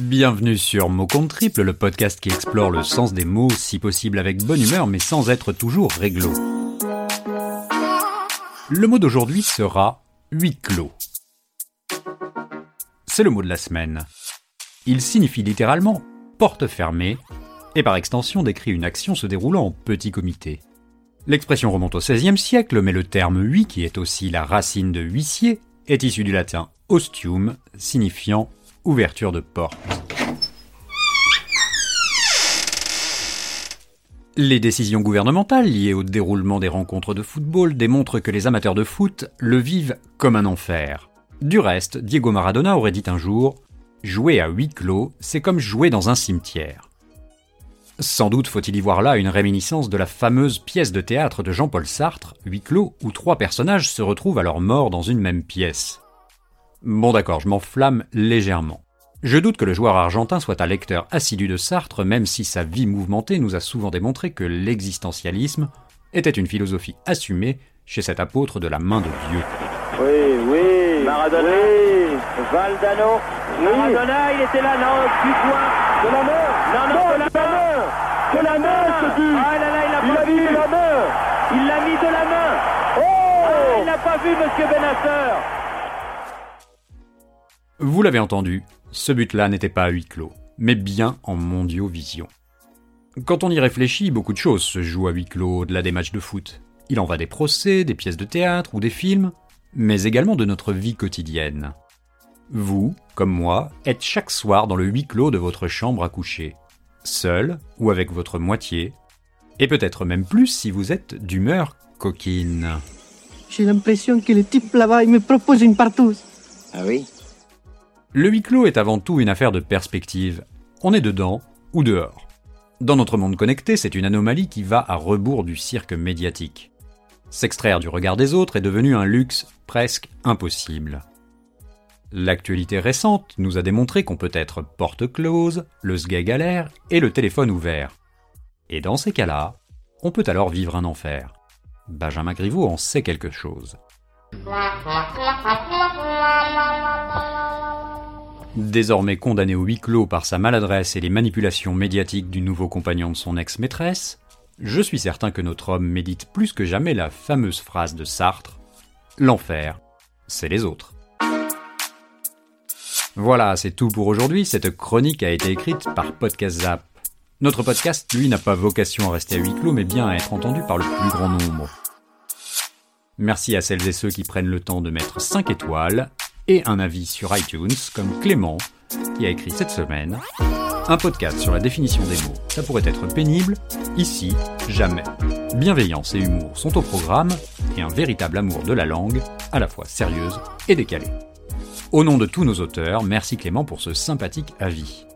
Bienvenue sur Mot Compte Triple, le podcast qui explore le sens des mots, si possible avec bonne humeur, mais sans être toujours réglo. Le mot d'aujourd'hui sera huis clos. C'est le mot de la semaine. Il signifie littéralement porte fermée, et par extension décrit une action se déroulant en petit comité. L'expression remonte au XVIe siècle, mais le terme huis, qui est aussi la racine de huissier, est issu du latin ostium, signifiant ouverture de porte. Les décisions gouvernementales liées au déroulement des rencontres de football démontrent que les amateurs de foot le vivent comme un enfer. Du reste, Diego Maradona aurait dit un jour Jouer à huis clos, c'est comme jouer dans un cimetière. Sans doute faut-il y voir là une réminiscence de la fameuse pièce de théâtre de Jean-Paul Sartre, Huis clos, où trois personnages se retrouvent alors morts dans une même pièce. Bon d'accord, je m'enflamme légèrement. Je doute que le joueur argentin soit un lecteur assidu de Sartre, même si sa vie mouvementée nous a souvent démontré que l'existentialisme était une philosophie assumée chez cet apôtre de la main de Dieu. Oui, oui. Maradona. Oui. Valdano. Maradona, il était là, non, du point. De la main. Non, non, de la main. De la main, ce but. Ah là là, il l'a pas vu. de la main. Il l'a mis de la main. Oh ah, Il n'a pas vu, monsieur Benasser. Vous l'avez entendu, ce but-là n'était pas à huis clos, mais bien en mondiovision. Quand on y réfléchit, beaucoup de choses se jouent à huis clos au-delà des matchs de foot. Il en va des procès, des pièces de théâtre ou des films, mais également de notre vie quotidienne. Vous, comme moi, êtes chaque soir dans le huis clos de votre chambre à coucher, seul ou avec votre moitié, et peut-être même plus si vous êtes d'humeur coquine. J'ai l'impression que le type là-bas, il me propose une partouze. Ah oui? Le huis clos est avant tout une affaire de perspective. On est dedans ou dehors. Dans notre monde connecté, c'est une anomalie qui va à rebours du cirque médiatique. S'extraire du regard des autres est devenu un luxe presque impossible. L'actualité récente nous a démontré qu'on peut être porte close, le sgeg à et le téléphone ouvert. Et dans ces cas-là, on peut alors vivre un enfer. Benjamin Griveaux en sait quelque chose. Désormais condamné au huis clos par sa maladresse et les manipulations médiatiques du nouveau compagnon de son ex-maîtresse, je suis certain que notre homme médite plus que jamais la fameuse phrase de Sartre L'enfer, c'est les autres. Voilà, c'est tout pour aujourd'hui. Cette chronique a été écrite par Podcast Zap. Notre podcast, lui, n'a pas vocation à rester à huis clos, mais bien à être entendu par le plus grand nombre. Merci à celles et ceux qui prennent le temps de mettre 5 étoiles et un avis sur iTunes, comme Clément, qui a écrit cette semaine un podcast sur la définition des mots. Ça pourrait être pénible, ici, jamais. Bienveillance et humour sont au programme, et un véritable amour de la langue, à la fois sérieuse et décalée. Au nom de tous nos auteurs, merci Clément pour ce sympathique avis.